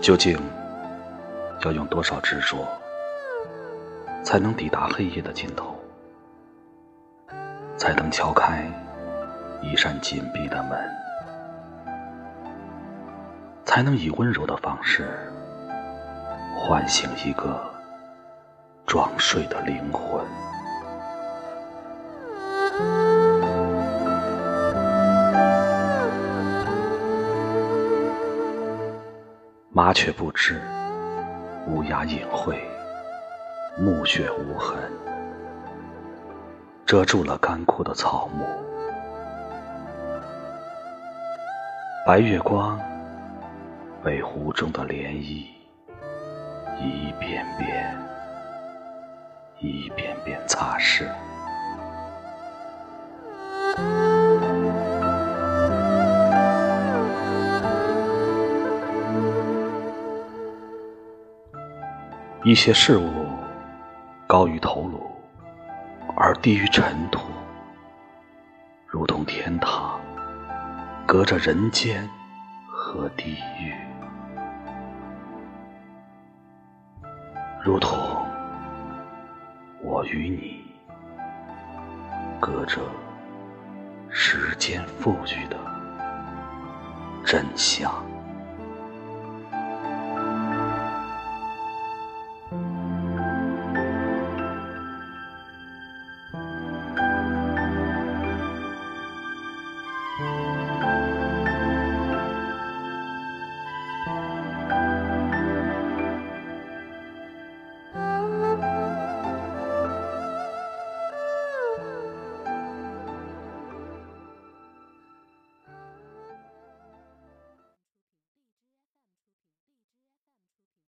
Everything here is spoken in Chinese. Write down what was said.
究竟要用多少执着，才能抵达黑夜的尽头？才能敲开一扇紧闭的门？才能以温柔的方式唤醒一个装睡的灵魂？麻雀不知，乌鸦隐晦，暮雪无痕，遮住了干枯的草木。白月光被湖中的涟漪一遍遍、一遍遍擦拭。一些事物高于头颅，而低于尘土，如同天堂，隔着人间和地狱，如同我与你，隔着时间赋予的真相。